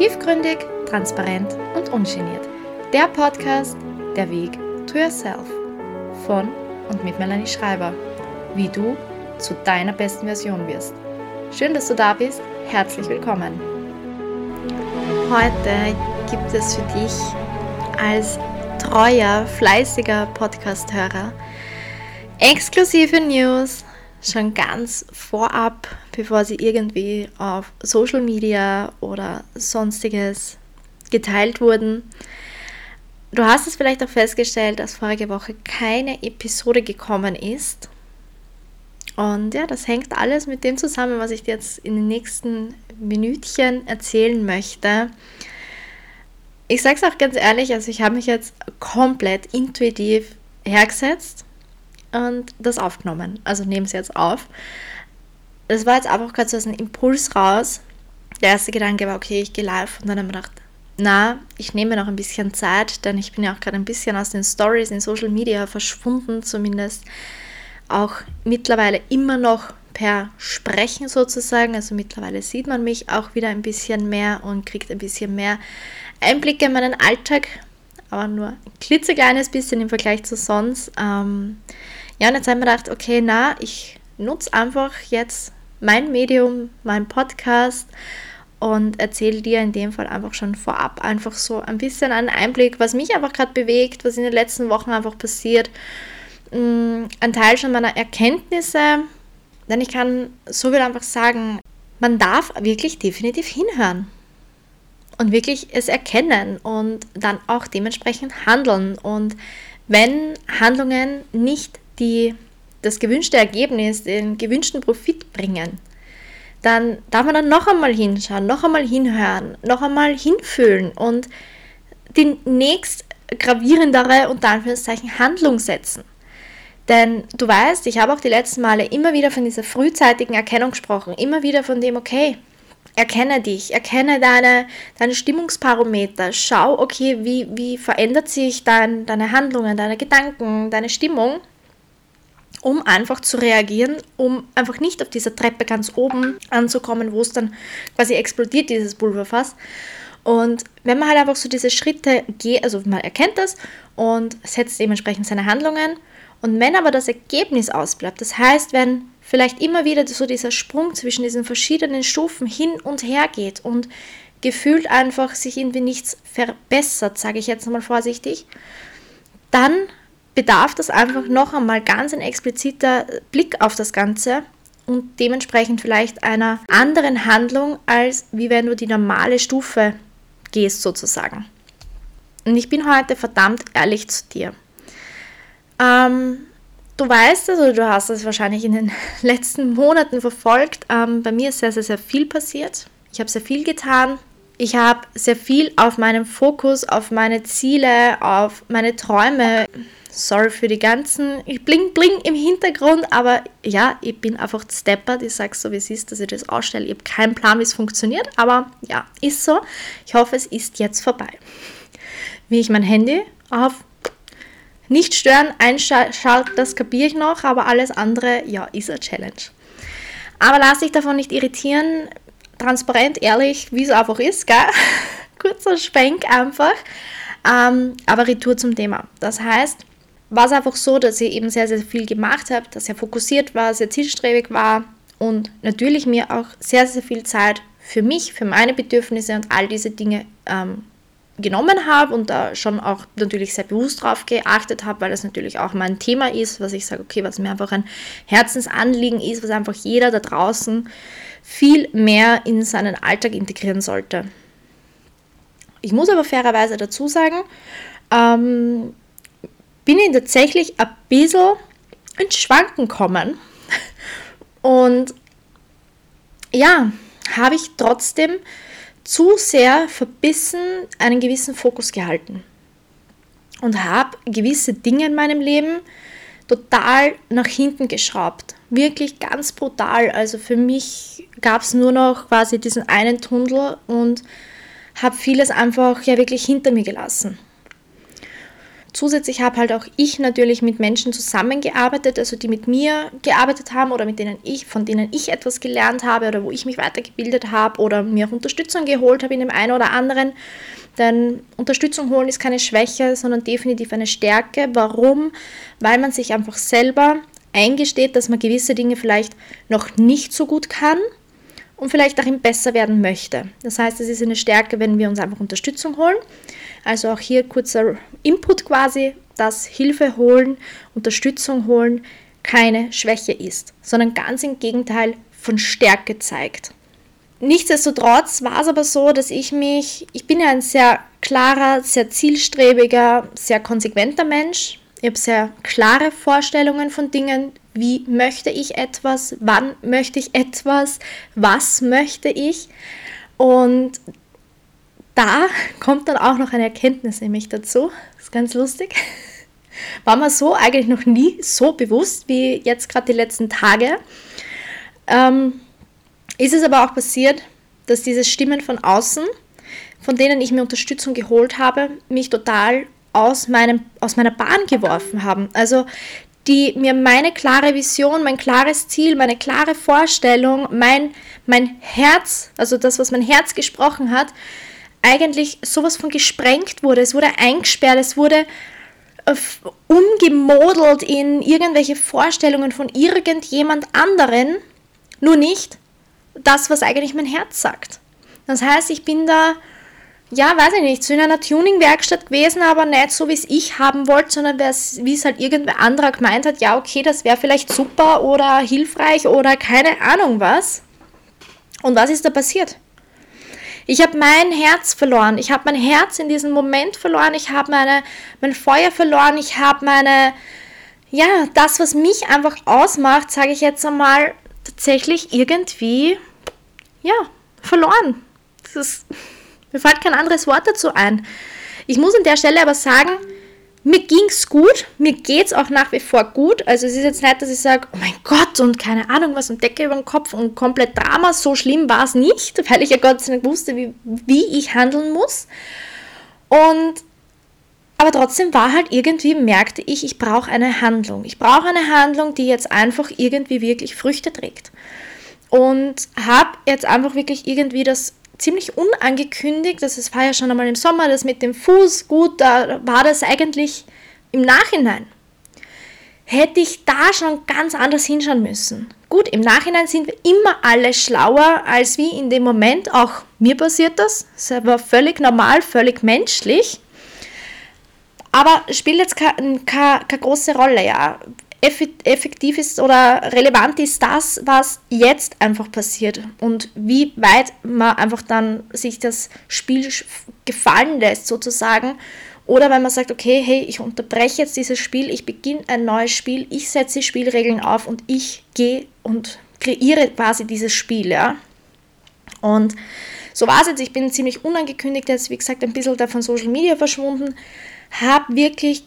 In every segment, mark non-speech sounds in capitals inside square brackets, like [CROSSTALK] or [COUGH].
Tiefgründig, transparent und ungeniert. Der Podcast Der Weg to Yourself von und mit Melanie Schreiber. Wie du zu deiner besten Version wirst. Schön, dass du da bist. Herzlich willkommen. Heute gibt es für dich als treuer, fleißiger Podcast-Hörer exklusive News schon ganz vorab, bevor sie irgendwie auf Social Media oder sonstiges geteilt wurden. Du hast es vielleicht auch festgestellt, dass vorige Woche keine Episode gekommen ist. Und ja, das hängt alles mit dem zusammen, was ich dir jetzt in den nächsten Minütchen erzählen möchte. Ich sage es auch ganz ehrlich, also ich habe mich jetzt komplett intuitiv hergesetzt und das aufgenommen. Also nehme es jetzt auf. Das war jetzt einfach gerade so ein Impuls raus. Der erste Gedanke war, okay, ich gehe live. Und dann habe ich gedacht, na, ich nehme noch ein bisschen Zeit, denn ich bin ja auch gerade ein bisschen aus den Stories in Social Media verschwunden, zumindest auch mittlerweile immer noch per Sprechen sozusagen. Also mittlerweile sieht man mich auch wieder ein bisschen mehr und kriegt ein bisschen mehr Einblicke in meinen Alltag, aber nur ein klitzekleines bisschen im Vergleich zu sonst. Ähm, ja, und jetzt haben wir gedacht, okay, na, ich nutze einfach jetzt mein Medium, mein Podcast und erzähle dir in dem Fall einfach schon vorab einfach so ein bisschen einen Einblick, was mich einfach gerade bewegt, was in den letzten Wochen einfach passiert. Mm, ein Teil schon meiner Erkenntnisse, denn ich kann so viel einfach sagen, man darf wirklich definitiv hinhören und wirklich es erkennen und dann auch dementsprechend handeln. Und wenn Handlungen nicht die das gewünschte Ergebnis, den gewünschten Profit bringen, dann darf man dann noch einmal hinschauen, noch einmal hinhören, noch einmal hinfühlen und die nächst gravierendere, unter Anführungszeichen, Handlung setzen. Denn du weißt, ich habe auch die letzten Male immer wieder von dieser frühzeitigen Erkennung gesprochen, immer wieder von dem, okay, erkenne dich, erkenne deine, deine Stimmungsparameter, schau, okay, wie, wie verändert sich dein, deine Handlungen, deine Gedanken, deine Stimmung um einfach zu reagieren, um einfach nicht auf dieser Treppe ganz oben anzukommen, wo es dann quasi explodiert, dieses Pulverfass. Und wenn man halt einfach so diese Schritte geht, also man erkennt das und setzt dementsprechend seine Handlungen. Und wenn aber das Ergebnis ausbleibt, das heißt, wenn vielleicht immer wieder so dieser Sprung zwischen diesen verschiedenen Stufen hin und her geht und gefühlt einfach sich irgendwie nichts verbessert, sage ich jetzt mal vorsichtig, dann bedarf das einfach noch einmal ganz ein expliziter Blick auf das Ganze und dementsprechend vielleicht einer anderen Handlung, als wie wenn du die normale Stufe gehst sozusagen. Und ich bin heute verdammt ehrlich zu dir. Ähm, du weißt es oder du hast es wahrscheinlich in den [LAUGHS] letzten Monaten verfolgt. Ähm, bei mir ist sehr, sehr, sehr viel passiert. Ich habe sehr viel getan. Ich habe sehr viel auf meinem Fokus, auf meine Ziele, auf meine Träume sorry für die ganzen Bling Bling im Hintergrund, aber ja, ich bin einfach steppert. Ich sage so, wie es ist, dass ich das ausstelle. Ich habe keinen Plan, wie es funktioniert, aber ja, ist so. Ich hoffe, es ist jetzt vorbei. Wie ich mein Handy auf nicht stören einschalte, das kapiere ich noch, aber alles andere, ja, ist eine Challenge. Aber lass dich davon nicht irritieren. Transparent, ehrlich, wie es einfach ist, gell? [LAUGHS] Kurzer Schwenk einfach. Ähm, aber Retour zum Thema. Das heißt, war es einfach so, dass ich eben sehr, sehr viel gemacht habe, dass er fokussiert war, sehr zielstrebig war und natürlich mir auch sehr, sehr viel Zeit für mich, für meine Bedürfnisse und all diese Dinge ähm, genommen habe und da schon auch natürlich sehr bewusst drauf geachtet habe, weil das natürlich auch mein Thema ist, was ich sage, okay, was mir einfach ein Herzensanliegen ist, was einfach jeder da draußen viel mehr in seinen Alltag integrieren sollte. Ich muss aber fairerweise dazu sagen, ähm, bin ich tatsächlich ein bisschen ins Schwanken kommen. Und ja, habe ich trotzdem zu sehr verbissen einen gewissen Fokus gehalten. Und habe gewisse Dinge in meinem Leben total nach hinten geschraubt. Wirklich ganz brutal. Also für mich gab es nur noch quasi diesen einen Tunnel und habe vieles einfach ja wirklich hinter mir gelassen. Zusätzlich habe halt auch ich natürlich mit Menschen zusammengearbeitet, also die mit mir gearbeitet haben oder mit denen ich, von denen ich etwas gelernt habe oder wo ich mich weitergebildet habe oder mir auch Unterstützung geholt habe in dem einen oder anderen. Denn Unterstützung holen ist keine Schwäche, sondern definitiv eine Stärke. Warum? Weil man sich einfach selber eingesteht, dass man gewisse Dinge vielleicht noch nicht so gut kann und vielleicht darin besser werden möchte. Das heißt, es ist eine Stärke, wenn wir uns einfach Unterstützung holen. Also auch hier kurzer Input quasi, dass Hilfe holen, Unterstützung holen keine Schwäche ist, sondern ganz im Gegenteil von Stärke zeigt. Nichtsdestotrotz war es aber so, dass ich mich, ich bin ja ein sehr klarer, sehr zielstrebiger, sehr konsequenter Mensch. Ich habe sehr klare Vorstellungen von Dingen, wie möchte ich etwas, wann möchte ich etwas, was möchte ich. Und da kommt dann auch noch eine Erkenntnis nämlich dazu. Das ist ganz lustig. War mir so eigentlich noch nie so bewusst wie jetzt gerade die letzten Tage. Ähm, ist es aber auch passiert, dass diese Stimmen von außen, von denen ich mir Unterstützung geholt habe, mich total aus, meinem, aus meiner Bahn geworfen haben. Also die mir meine klare Vision, mein klares Ziel, meine klare Vorstellung, mein, mein Herz, also das, was mein Herz gesprochen hat, eigentlich sowas von gesprengt wurde. Es wurde eingesperrt, es wurde äh, umgemodelt in irgendwelche Vorstellungen von irgendjemand anderen, nur nicht das, was eigentlich mein Herz sagt. Das heißt, ich bin da ja, weiß ich nicht, so in einer Tuning-Werkstatt gewesen, aber nicht so, wie es ich haben wollte, sondern wie es halt irgendwer anderer gemeint hat, ja, okay, das wäre vielleicht super oder hilfreich oder keine Ahnung was. Und was ist da passiert? Ich habe mein Herz verloren. Ich habe mein Herz in diesem Moment verloren. Ich habe meine, mein Feuer verloren. Ich habe meine, ja, das, was mich einfach ausmacht, sage ich jetzt einmal, tatsächlich irgendwie, ja, verloren. Das ist mir fällt kein anderes Wort dazu ein. Ich muss an der Stelle aber sagen, mir ging es gut, mir geht es auch nach wie vor gut. Also es ist jetzt nicht, dass ich sage, oh mein Gott und keine Ahnung was und Decke über den Kopf und komplett Drama. So schlimm war es nicht, [LAUGHS] weil ich ja Gott sei Dank wusste, wie, wie ich handeln muss. Und aber trotzdem war halt irgendwie, merkte ich, ich brauche eine Handlung. Ich brauche eine Handlung, die jetzt einfach irgendwie wirklich Früchte trägt. Und habe jetzt einfach wirklich irgendwie das ziemlich unangekündigt. Das war ja schon einmal im Sommer, das mit dem Fuß. Gut, da war das eigentlich im Nachhinein. Hätte ich da schon ganz anders hinschauen müssen. Gut, im Nachhinein sind wir immer alle schlauer als wie in dem Moment. Auch mir passiert das. Das war völlig normal, völlig menschlich. Aber spielt jetzt keine, keine, keine große Rolle, ja effektiv ist oder relevant ist das, was jetzt einfach passiert und wie weit man einfach dann sich das Spiel gefallen lässt sozusagen oder wenn man sagt, okay, hey, ich unterbreche jetzt dieses Spiel, ich beginne ein neues Spiel, ich setze Spielregeln auf und ich gehe und kreiere quasi dieses Spiel, ja. Und so war es jetzt, ich bin ziemlich unangekündigt jetzt, wie gesagt, ein bisschen da von Social Media verschwunden, habe wirklich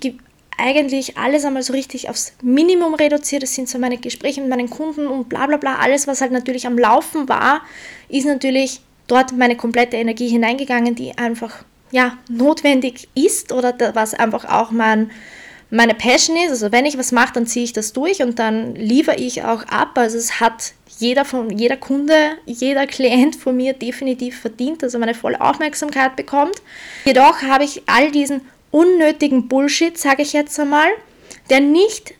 eigentlich alles einmal so richtig aufs Minimum reduziert. Das sind so meine Gespräche mit meinen Kunden und bla bla bla. Alles, was halt natürlich am Laufen war, ist natürlich dort meine komplette Energie hineingegangen, die einfach ja, notwendig ist oder was einfach auch mein, meine Passion ist. Also wenn ich was mache, dann ziehe ich das durch und dann liefere ich auch ab. Also es hat jeder, von, jeder Kunde, jeder Klient von mir definitiv verdient, dass er meine volle Aufmerksamkeit bekommt. Jedoch habe ich all diesen unnötigen Bullshit, sage ich jetzt einmal, der nicht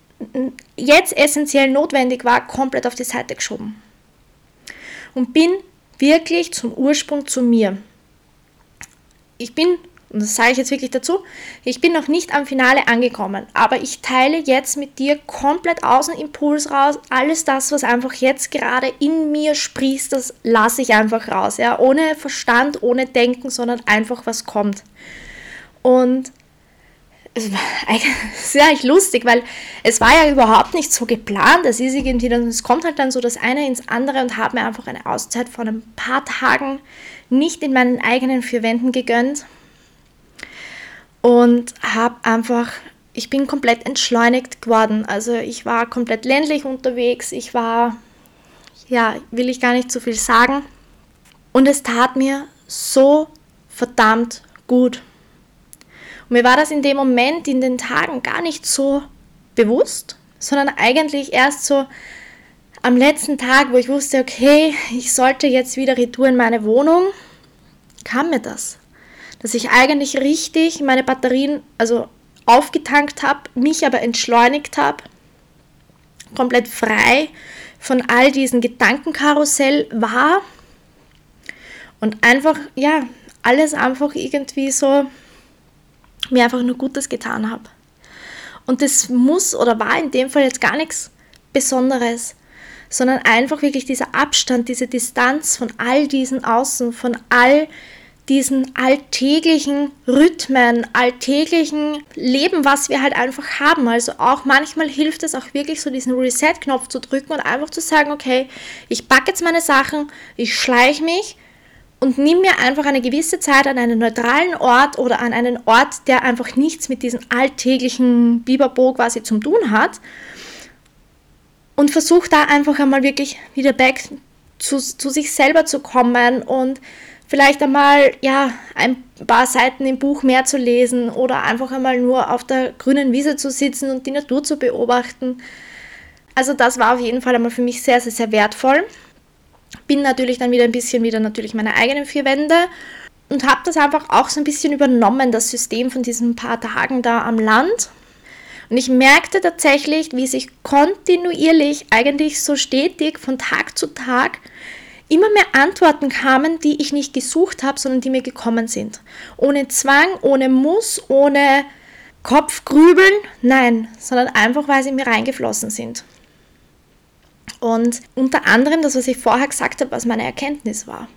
jetzt essentiell notwendig war, komplett auf die Seite geschoben. Und bin wirklich zum Ursprung zu mir. Ich bin, und das sage ich jetzt wirklich dazu, ich bin noch nicht am Finale angekommen, aber ich teile jetzt mit dir komplett Außenimpuls raus. Alles das, was einfach jetzt gerade in mir sprießt, das lasse ich einfach raus. Ja? Ohne Verstand, ohne Denken, sondern einfach was kommt. Und es war [LAUGHS] eigentlich lustig, weil es war ja überhaupt nicht so geplant. Es ist irgendwie, es kommt halt dann so das eine ins andere und habe mir einfach eine Auszeit von ein paar Tagen nicht in meinen eigenen vier Wänden gegönnt und habe einfach, ich bin komplett entschleunigt geworden. Also ich war komplett ländlich unterwegs, ich war, ja, will ich gar nicht so viel sagen. Und es tat mir so verdammt gut. Und mir war das in dem Moment, in den Tagen gar nicht so bewusst, sondern eigentlich erst so am letzten Tag, wo ich wusste, okay, ich sollte jetzt wieder retour in meine Wohnung, kam mir das. Dass ich eigentlich richtig meine Batterien, also aufgetankt habe, mich aber entschleunigt habe, komplett frei von all diesen Gedankenkarussell war und einfach, ja, alles einfach irgendwie so mir einfach nur Gutes getan habe. Und das muss oder war in dem Fall jetzt gar nichts Besonderes, sondern einfach wirklich dieser Abstand, diese Distanz von all diesen Außen, von all diesen alltäglichen Rhythmen, alltäglichen Leben, was wir halt einfach haben. Also auch manchmal hilft es auch wirklich so diesen Reset-Knopf zu drücken und einfach zu sagen, okay, ich packe jetzt meine Sachen, ich schleiche mich und nimm mir einfach eine gewisse Zeit an einen neutralen Ort oder an einen Ort, der einfach nichts mit diesem alltäglichen Biberbo quasi zu tun hat und versuch da einfach einmal wirklich wieder back zu, zu sich selber zu kommen und vielleicht einmal ja ein paar Seiten im Buch mehr zu lesen oder einfach einmal nur auf der grünen Wiese zu sitzen und die Natur zu beobachten. Also das war auf jeden Fall einmal für mich sehr, sehr, sehr wertvoll. Bin natürlich dann wieder ein bisschen wieder natürlich meine eigenen vier Wände und habe das einfach auch so ein bisschen übernommen, das System von diesen paar Tagen da am Land. Und ich merkte tatsächlich, wie sich kontinuierlich, eigentlich so stetig von Tag zu Tag immer mehr Antworten kamen, die ich nicht gesucht habe, sondern die mir gekommen sind. Ohne Zwang, ohne Muss, ohne Kopfgrübeln, nein, sondern einfach, weil sie mir reingeflossen sind. Und unter anderem das, was ich vorher gesagt habe, was meine Erkenntnis war.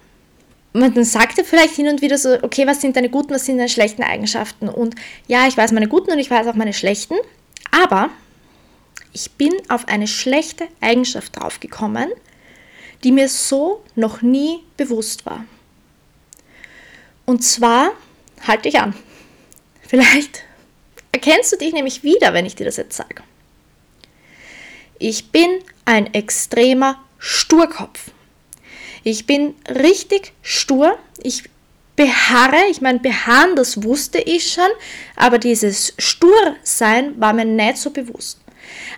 Man sagte vielleicht hin und wieder so, okay, was sind deine guten, was sind deine schlechten Eigenschaften? Und ja, ich weiß meine guten und ich weiß auch meine schlechten, aber ich bin auf eine schlechte Eigenschaft draufgekommen, die mir so noch nie bewusst war. Und zwar, halte ich an, vielleicht erkennst du dich nämlich wieder, wenn ich dir das jetzt sage. Ich bin ein extremer Sturkopf. Ich bin richtig stur. Ich beharre. Ich meine, beharren, das wusste ich schon, aber dieses Stursein war mir nicht so bewusst.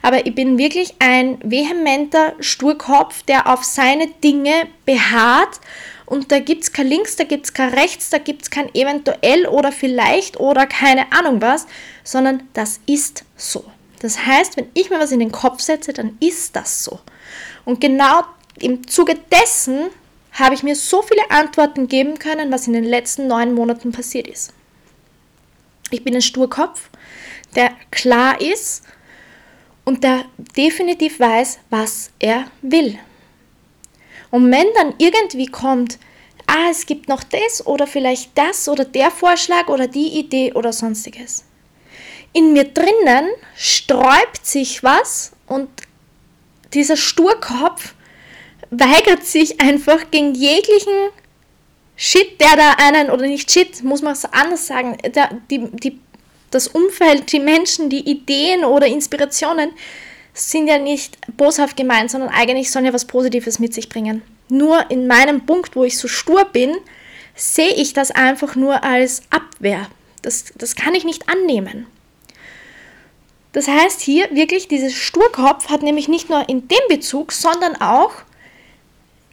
Aber ich bin wirklich ein vehementer Sturkopf, der auf seine Dinge beharrt. Und da gibt es kein Links, da gibt es kein Rechts, da gibt es kein eventuell oder vielleicht oder keine Ahnung was, sondern das ist so. Das heißt, wenn ich mir was in den Kopf setze, dann ist das so. Und genau im Zuge dessen habe ich mir so viele Antworten geben können, was in den letzten neun Monaten passiert ist. Ich bin ein Sturkopf, der klar ist, und der definitiv weiß, was er will. Und wenn dann irgendwie kommt, ah, es gibt noch das oder vielleicht das oder der Vorschlag oder die Idee oder sonstiges. In mir drinnen sträubt sich was und dieser Sturkopf weigert sich einfach gegen jeglichen Shit, der da einen, oder nicht Shit, muss man es anders sagen, der, die, die das Umfeld, die Menschen, die Ideen oder Inspirationen sind ja nicht boshaft gemeint, sondern eigentlich sollen ja was Positives mit sich bringen. Nur in meinem Punkt, wo ich so stur bin, sehe ich das einfach nur als Abwehr. Das, das kann ich nicht annehmen. Das heißt hier wirklich, dieses Sturkopf hat nämlich nicht nur in dem Bezug, sondern auch,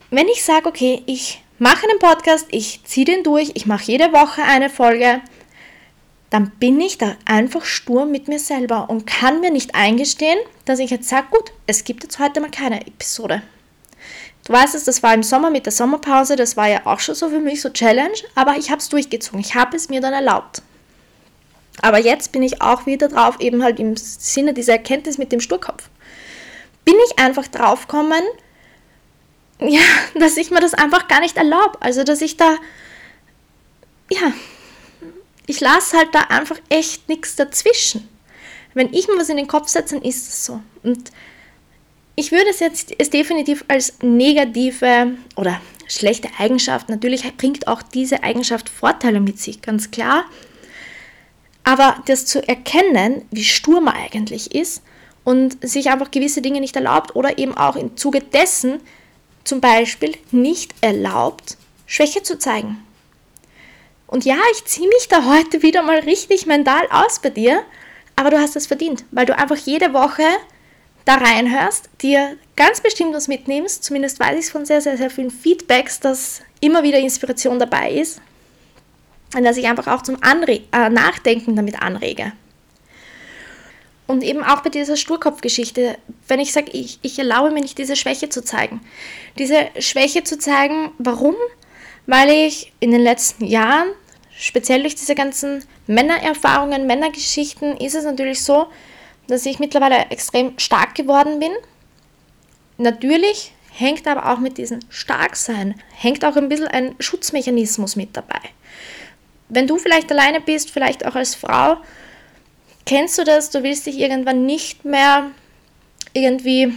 wenn ich sage, okay, ich mache einen Podcast, ich ziehe den durch, ich mache jede Woche eine Folge, dann bin ich da einfach stur mit mir selber und kann mir nicht eingestehen, dass ich jetzt sage, gut, es gibt jetzt heute mal keine Episode. Du weißt es, das war im Sommer mit der Sommerpause, das war ja auch schon so für mich so Challenge, aber ich habe es durchgezogen, ich habe es mir dann erlaubt. Aber jetzt bin ich auch wieder drauf, eben halt im Sinne dieser Erkenntnis mit dem Sturkopf. Bin ich einfach draufgekommen, [LAUGHS] ja, dass ich mir das einfach gar nicht erlaube. Also, dass ich da, ja, ich lasse halt da einfach echt nichts dazwischen. Wenn ich mir was in den Kopf setze, dann ist es so. Und ich würde es jetzt es definitiv als negative oder schlechte Eigenschaft, natürlich bringt auch diese Eigenschaft Vorteile mit sich, ganz klar. Aber das zu erkennen, wie stur man eigentlich ist und sich einfach gewisse Dinge nicht erlaubt oder eben auch im Zuge dessen zum Beispiel nicht erlaubt, Schwäche zu zeigen Und ja, ich ziehe mich da heute wieder mal richtig mental aus bei dir, aber du hast es verdient, weil du einfach jede Woche da reinhörst, dir ganz bestimmt was mitnimmst. Zumindest weiß ich von sehr, sehr, sehr vielen Feedbacks, dass immer wieder Inspiration dabei ist und dass ich einfach auch zum Anre äh, Nachdenken damit anrege. Und eben auch bei dieser Sturkopfgeschichte, wenn ich sage, ich, ich erlaube mir nicht, diese Schwäche zu zeigen. Diese Schwäche zu zeigen, warum? Weil ich in den letzten Jahren, speziell durch diese ganzen Männererfahrungen, Männergeschichten, ist es natürlich so, dass ich mittlerweile extrem stark geworden bin. Natürlich hängt aber auch mit diesem Starksein, hängt auch ein bisschen ein Schutzmechanismus mit dabei. Wenn du vielleicht alleine bist, vielleicht auch als Frau, Kennst du das? Du willst dich irgendwann nicht mehr irgendwie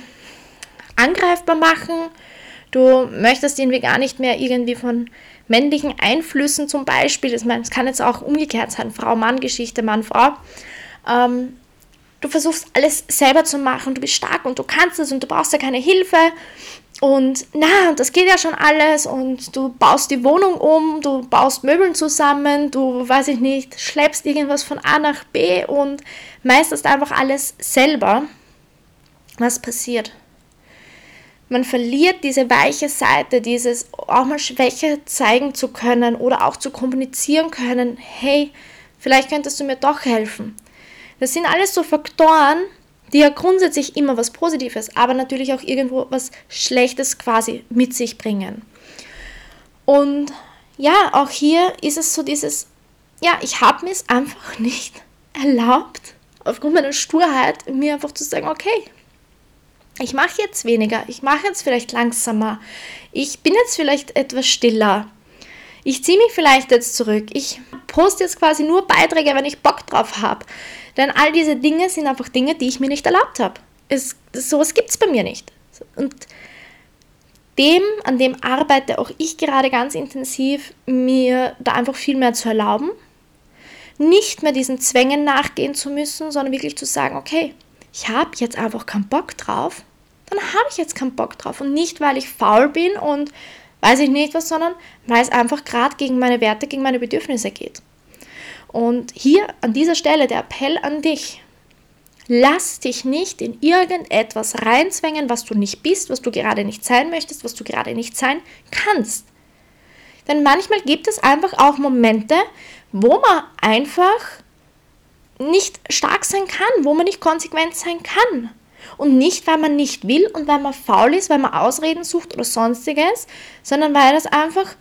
angreifbar machen. Du möchtest irgendwie gar nicht mehr irgendwie von männlichen Einflüssen zum Beispiel, das, das kann jetzt auch umgekehrt sein, Frau-Mann-Geschichte, Mann-Frau. Ähm, du versuchst alles selber zu machen, du bist stark und du kannst es und du brauchst ja keine Hilfe und na, das geht ja schon alles und du baust die Wohnung um, du baust Möbeln zusammen, du, weiß ich nicht, schleppst irgendwas von A nach B und meisterst einfach alles selber. Was passiert? Man verliert diese weiche Seite, dieses auch mal Schwäche zeigen zu können oder auch zu kommunizieren können. Hey, vielleicht könntest du mir doch helfen. Das sind alles so Faktoren, die ja grundsätzlich immer was Positives, aber natürlich auch irgendwo was Schlechtes quasi mit sich bringen. Und ja, auch hier ist es so dieses, ja, ich habe mir es einfach [LAUGHS] nicht erlaubt, aufgrund meiner Sturheit, mir einfach zu sagen, okay, ich mache jetzt weniger, ich mache jetzt vielleicht langsamer, ich bin jetzt vielleicht etwas stiller, ich ziehe mich vielleicht jetzt zurück, ich poste jetzt quasi nur Beiträge, wenn ich Bock drauf habe. Denn all diese Dinge sind einfach Dinge, die ich mir nicht erlaubt habe. Es, sowas gibt es bei mir nicht. Und dem, an dem arbeite auch ich gerade ganz intensiv, mir da einfach viel mehr zu erlauben. Nicht mehr diesen Zwängen nachgehen zu müssen, sondern wirklich zu sagen, okay, ich habe jetzt einfach keinen Bock drauf, dann habe ich jetzt keinen Bock drauf. Und nicht, weil ich faul bin und weiß ich nicht was, sondern weil es einfach gerade gegen meine Werte, gegen meine Bedürfnisse geht. Und hier an dieser Stelle der Appell an dich. Lass dich nicht in irgendetwas reinzwängen, was du nicht bist, was du gerade nicht sein möchtest, was du gerade nicht sein kannst. Denn manchmal gibt es einfach auch Momente, wo man einfach nicht stark sein kann, wo man nicht konsequent sein kann. Und nicht, weil man nicht will und weil man faul ist, weil man Ausreden sucht oder sonstiges, sondern weil das einfach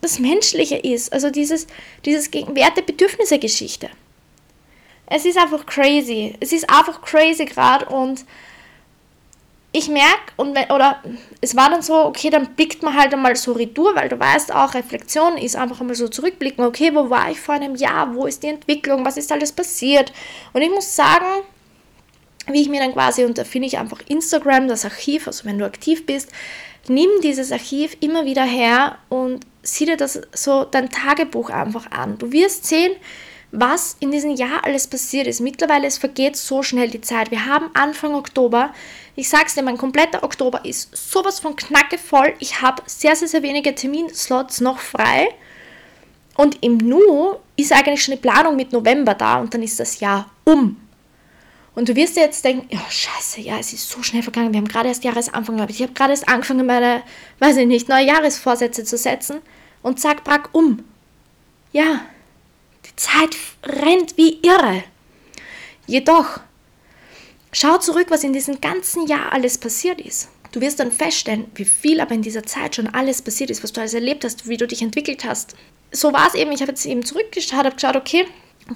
das Menschliche ist. Also dieses, dieses Werte-Bedürfnisse-Geschichte. Es ist einfach crazy. Es ist einfach crazy gerade und ich merke, und oder es war dann so, okay, dann blickt man halt einmal so retour, weil du weißt auch, Reflexion ist einfach einmal so zurückblicken, okay, wo war ich vor einem Jahr, wo ist die Entwicklung, was ist alles passiert? Und ich muss sagen, wie ich mir dann quasi, und da finde ich einfach Instagram, das Archiv, also wenn du aktiv bist, nimm dieses Archiv immer wieder her und sieh dir das so dein Tagebuch einfach an. Du wirst sehen, was in diesem Jahr alles passiert ist. Mittlerweile es vergeht so schnell die Zeit. Wir haben Anfang Oktober. Ich sag's dir, mein kompletter Oktober ist sowas von knackevoll. Ich habe sehr, sehr, sehr wenige Terminslots noch frei. Und im Nu ist eigentlich schon eine Planung mit November da und dann ist das Jahr um. Und du wirst dir jetzt denken, ja, scheiße, ja, es ist so schnell vergangen. Wir haben gerade erst Jahresanfang gehabt. Ich habe gerade erst angefangen, meine, weiß ich nicht, neue Jahresvorsätze zu setzen. Und zack, brack um. Ja, die Zeit rennt wie irre. Jedoch, schau zurück, was in diesem ganzen Jahr alles passiert ist. Du wirst dann feststellen, wie viel aber in dieser Zeit schon alles passiert ist, was du alles erlebt hast, wie du dich entwickelt hast. So war es eben, ich habe jetzt eben zurückgeschaut, habe geschaut, okay,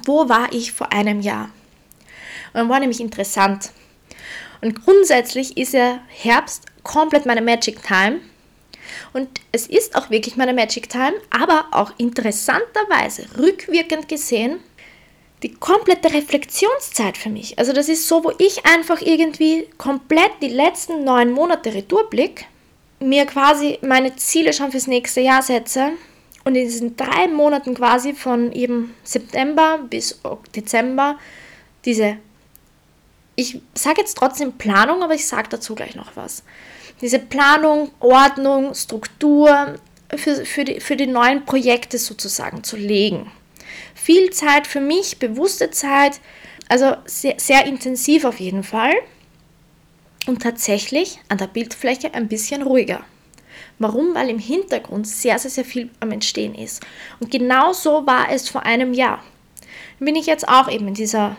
wo war ich vor einem Jahr? Und war nämlich interessant. Und grundsätzlich ist ja Herbst komplett meine Magic Time. Und es ist auch wirklich meine Magic Time, aber auch interessanterweise, rückwirkend gesehen, die komplette Reflexionszeit für mich. Also das ist so, wo ich einfach irgendwie komplett die letzten neun Monate Retourblick, mir quasi meine Ziele schon fürs nächste Jahr setze und in diesen drei Monaten quasi von eben September bis Dezember diese ich sage jetzt trotzdem Planung, aber ich sage dazu gleich noch was. Diese Planung, Ordnung, Struktur, für, für, die, für die neuen Projekte sozusagen zu legen. Viel Zeit für mich, bewusste Zeit, also sehr, sehr intensiv auf jeden Fall. Und tatsächlich an der Bildfläche ein bisschen ruhiger. Warum? Weil im Hintergrund sehr, sehr, sehr viel am Entstehen ist. Und genau so war es vor einem Jahr. Bin ich jetzt auch eben in dieser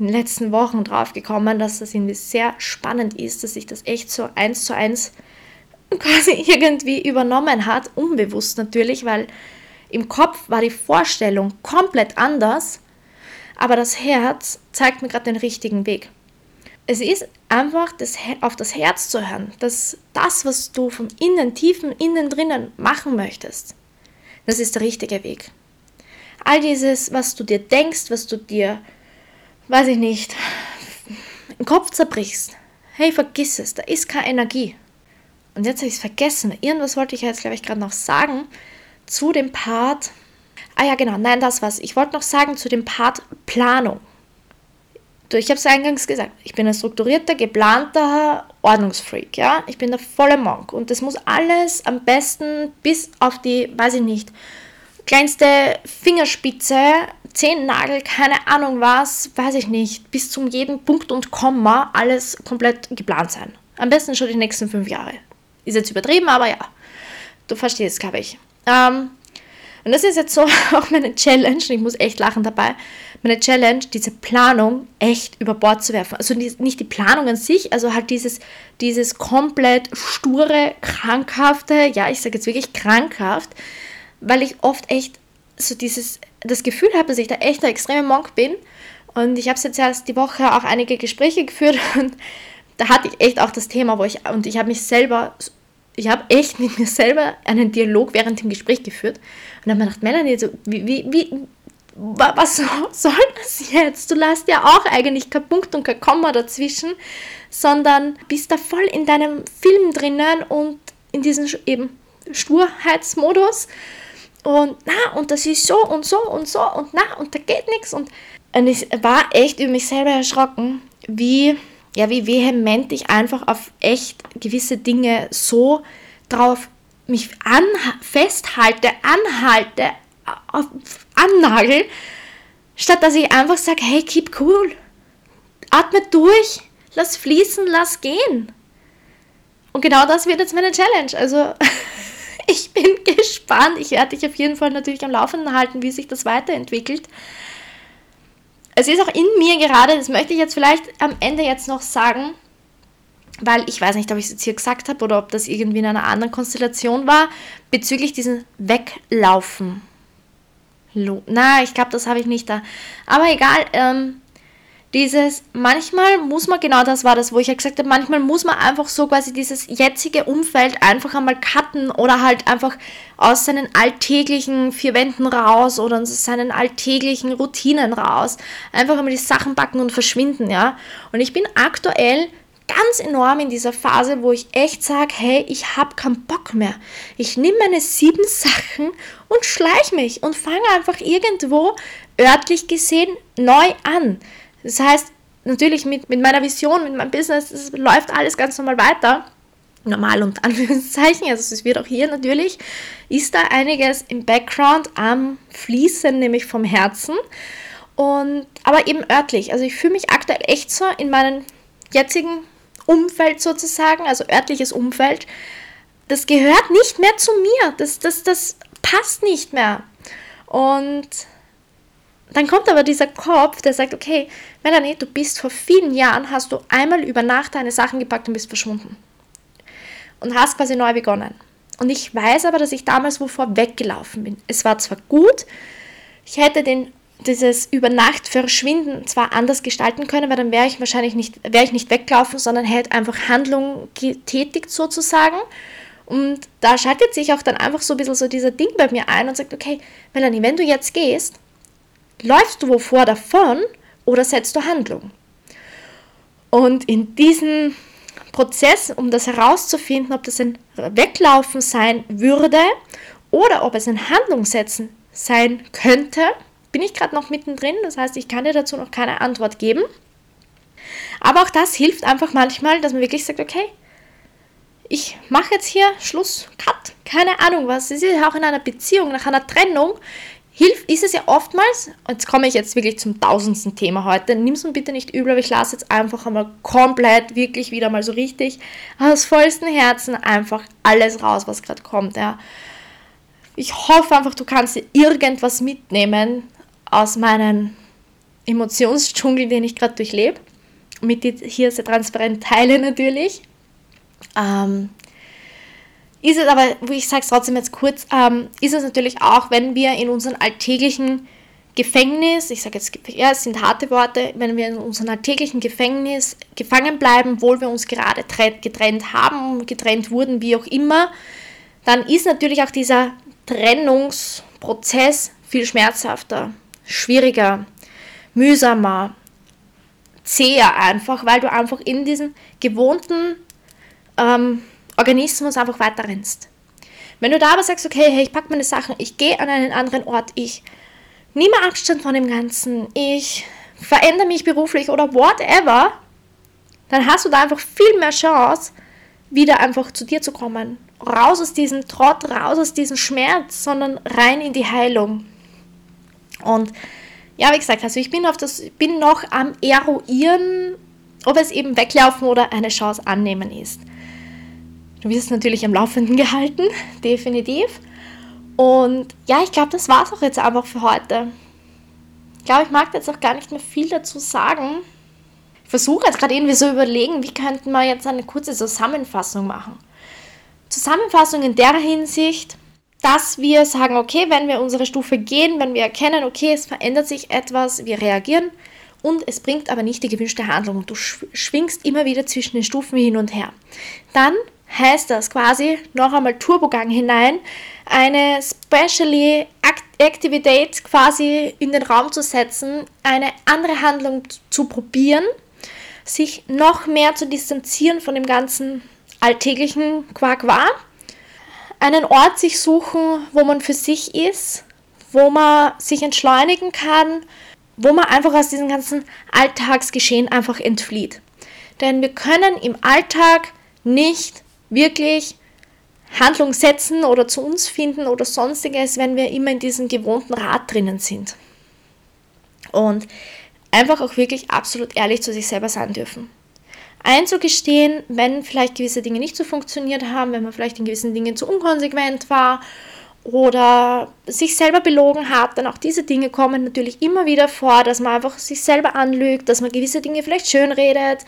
in den letzten Wochen drauf gekommen, dass das irgendwie sehr spannend ist, dass sich das echt so eins zu eins [LAUGHS] quasi irgendwie übernommen hat, unbewusst natürlich, weil im Kopf war die Vorstellung komplett anders, aber das Herz zeigt mir gerade den richtigen Weg. Es ist einfach das, auf das Herz zu hören, dass das, was du vom Innen, tiefen Innen drinnen machen möchtest, das ist der richtige Weg. All dieses, was du dir denkst, was du dir, weiß ich nicht, im Kopf zerbrichst, hey, vergiss es, da ist keine Energie. Und jetzt habe ich es vergessen. Irgendwas wollte ich jetzt, glaube ich, gerade noch sagen zu dem Part. Ah ja, genau, nein, das war's. Ich wollte noch sagen zu dem Part Planung. Ich habe es eingangs gesagt, ich bin ein strukturierter, geplanter Ordnungsfreak, ja. Ich bin der volle Monk und das muss alles am besten bis auf die, weiß ich nicht, kleinste Fingerspitze, Zehennagel, keine Ahnung was, weiß ich nicht, bis zum jeden Punkt und Komma alles komplett geplant sein. Am besten schon die nächsten fünf Jahre. Ist jetzt übertrieben, aber ja, du verstehst, glaube ich. Ähm, und das ist jetzt so [LAUGHS] auch meine Challenge, ich muss echt lachen dabei, meine Challenge, diese Planung echt über Bord zu werfen. Also nicht die Planung an sich, also halt dieses, dieses komplett sture, krankhafte, ja, ich sage jetzt wirklich krankhaft, weil ich oft echt so dieses, das Gefühl habe, dass ich da echt ein extremer Monk bin. Und ich habe jetzt erst die Woche auch einige Gespräche [LAUGHS] geführt und da hatte ich echt auch das Thema, wo ich, und ich habe mich selber ich habe echt mit mir selber einen Dialog während dem Gespräch geführt und habe mir gedacht, Melanie, so, wie, wie, wie, was soll das jetzt? Du lässt ja auch eigentlich kein Punkt und kein Komma dazwischen, sondern bist da voll in deinem Film drinnen und in diesem eben Sturheitsmodus und na, und das ist so und so und so und na, und da geht nichts und, und ich war echt über mich selber erschrocken, wie ja, wie vehement ich einfach auf echt gewisse Dinge so drauf mich an, festhalte, anhalte, auf, annagel, statt dass ich einfach sage, hey, keep cool, atme durch, lass fließen, lass gehen. Und genau das wird jetzt meine Challenge. Also [LAUGHS] ich bin [LAUGHS] gespannt. Ich werde dich auf jeden Fall natürlich am Laufenden halten, wie sich das weiterentwickelt es ist auch in mir gerade, das möchte ich jetzt vielleicht am Ende jetzt noch sagen, weil ich weiß nicht, ob ich es jetzt hier gesagt habe oder ob das irgendwie in einer anderen Konstellation war, bezüglich diesen Weglaufen. Na, ich glaube, das habe ich nicht da. Aber egal, ähm, dieses, manchmal muss man, genau das war das, wo ich ja gesagt habe, manchmal muss man einfach so quasi dieses jetzige Umfeld einfach einmal cutten oder halt einfach aus seinen alltäglichen vier Wänden raus oder aus seinen alltäglichen Routinen raus. Einfach einmal die Sachen backen und verschwinden, ja. Und ich bin aktuell ganz enorm in dieser Phase, wo ich echt sage, hey, ich habe keinen Bock mehr. Ich nehme meine sieben Sachen und schleich mich und fange einfach irgendwo örtlich gesehen neu an. Das heißt, natürlich mit, mit meiner Vision, mit meinem Business, es läuft alles ganz normal weiter. Normal und [LAUGHS] Anführungszeichen, also es wird auch hier natürlich, ist da einiges im Background am Fließen, nämlich vom Herzen. Und, aber eben örtlich. Also ich fühle mich aktuell echt so in meinem jetzigen Umfeld sozusagen, also örtliches Umfeld. Das gehört nicht mehr zu mir. Das, das, das passt nicht mehr. Und dann kommt aber dieser Kopf, der sagt, okay, Melanie, du bist vor vielen Jahren, hast du einmal über Nacht deine Sachen gepackt und bist verschwunden. Und hast quasi neu begonnen. Und ich weiß aber, dass ich damals wovor weggelaufen bin. Es war zwar gut, ich hätte den, dieses über Nacht verschwinden zwar anders gestalten können, weil dann wäre ich wahrscheinlich nicht, wäre ich nicht weggelaufen, sondern hätte einfach Handlung getätigt sozusagen. Und da schaltet sich auch dann einfach so ein bisschen so dieser Ding bei mir ein und sagt, okay, Melanie, wenn du jetzt gehst, Läufst du wovor davon oder setzt du Handlung? Und in diesem Prozess, um das herauszufinden, ob das ein Weglaufen sein würde oder ob es ein Handlungssetzen sein könnte, bin ich gerade noch mittendrin. Das heißt, ich kann dir dazu noch keine Antwort geben. Aber auch das hilft einfach manchmal, dass man wirklich sagt, okay, ich mache jetzt hier Schluss, Cut, keine Ahnung was, es ist ja auch in einer Beziehung, nach einer Trennung, hilft, ist es ja oftmals, und jetzt komme ich jetzt wirklich zum tausendsten Thema heute, nimm es mir bitte nicht übel, aber ich lasse jetzt einfach einmal komplett, wirklich wieder mal so richtig, aus vollstem Herzen einfach alles raus, was gerade kommt, ja. Ich hoffe einfach, du kannst dir irgendwas mitnehmen aus meinem Emotionsdschungel, den ich gerade durchlebe. Mit dir hier sehr transparent teile natürlich. Ähm, ist es aber, ich sage es trotzdem jetzt kurz, ähm, ist es natürlich auch, wenn wir in unserem alltäglichen Gefängnis, ich sage jetzt, ja, es sind harte Worte, wenn wir in unserem alltäglichen Gefängnis gefangen bleiben, obwohl wir uns gerade getrennt haben, getrennt wurden, wie auch immer, dann ist natürlich auch dieser Trennungsprozess viel schmerzhafter, schwieriger, mühsamer, zäher einfach, weil du einfach in diesen gewohnten ähm, Organismus einfach weiter rennst. Wenn du da aber sagst, okay, hey, ich packe meine Sachen, ich gehe an einen anderen Ort, ich nehme Abstand von dem Ganzen, ich verändere mich beruflich oder whatever, dann hast du da einfach viel mehr Chance, wieder einfach zu dir zu kommen. Raus aus diesem Trott, raus aus diesem Schmerz, sondern rein in die Heilung. Und ja, wie gesagt, also ich bin, auf das, bin noch am Eruieren, ob es eben weglaufen oder eine Chance annehmen ist. Du wirst natürlich am Laufenden gehalten, [LAUGHS] definitiv. Und ja, ich glaube, das war es auch jetzt einfach für heute. Ich glaube, ich mag jetzt auch gar nicht mehr viel dazu sagen. Ich versuche jetzt gerade irgendwie so überlegen, wie könnten wir jetzt eine kurze Zusammenfassung machen. Zusammenfassung in der Hinsicht, dass wir sagen, okay, wenn wir unsere Stufe gehen, wenn wir erkennen, okay, es verändert sich etwas, wir reagieren und es bringt aber nicht die gewünschte Handlung. Du schwingst immer wieder zwischen den Stufen hin und her. Dann heißt das quasi noch einmal Turbogang hinein, eine Specially Activität quasi in den Raum zu setzen, eine andere Handlung zu probieren, sich noch mehr zu distanzieren von dem ganzen alltäglichen Quark war, einen Ort sich suchen, wo man für sich ist, wo man sich entschleunigen kann, wo man einfach aus diesem ganzen Alltagsgeschehen einfach entflieht. Denn wir können im Alltag nicht wirklich Handlung setzen oder zu uns finden oder sonstiges, wenn wir immer in diesem gewohnten Rad drinnen sind. Und einfach auch wirklich absolut ehrlich zu sich selber sein dürfen. Einzugestehen, wenn vielleicht gewisse Dinge nicht so funktioniert haben, wenn man vielleicht in gewissen Dingen zu unkonsequent war oder sich selber belogen hat, dann auch diese Dinge kommen natürlich immer wieder vor, dass man einfach sich selber anlügt, dass man gewisse Dinge vielleicht schön redet,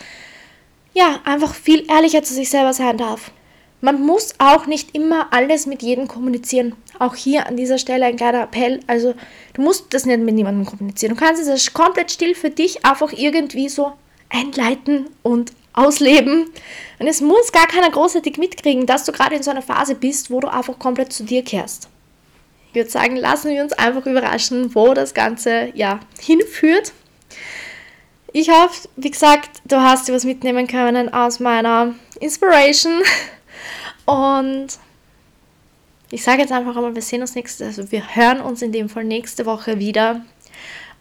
ja, einfach viel ehrlicher zu sich selber sein darf. Man muss auch nicht immer alles mit jedem kommunizieren. Auch hier an dieser Stelle ein kleiner Appell. Also, du musst das nicht mit niemandem kommunizieren. Du kannst es komplett still für dich einfach irgendwie so einleiten und ausleben. Und es muss gar keiner großartig mitkriegen, dass du gerade in so einer Phase bist, wo du einfach komplett zu dir kehrst. Ich würde sagen, lassen wir uns einfach überraschen, wo das Ganze ja hinführt. Ich hoffe, wie gesagt, du hast dir was mitnehmen können aus meiner Inspiration. [LAUGHS] Und ich sage jetzt einfach einmal, wir sehen uns nächste, also wir hören uns in dem Fall nächste Woche wieder.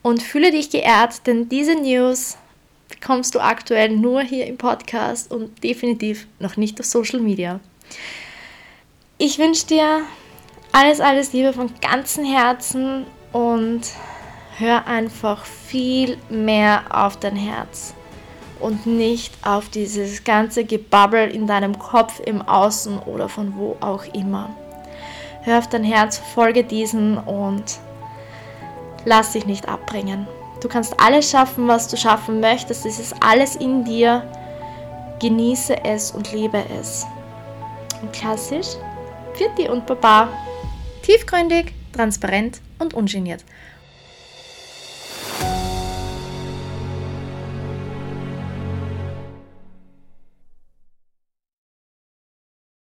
Und fühle dich geehrt, denn diese News bekommst du aktuell nur hier im Podcast und definitiv noch nicht auf Social Media. Ich wünsche dir alles, alles Liebe von ganzem Herzen und hör einfach viel mehr auf dein Herz und nicht auf dieses ganze Gebabbel in deinem Kopf, im Außen oder von wo auch immer. Hör auf dein Herz, folge diesen und lass dich nicht abbringen. Du kannst alles schaffen, was du schaffen möchtest. Es ist alles in dir. Genieße es und liebe es. Und klassisch, Pfitti und Baba. Tiefgründig, transparent und ungeniert.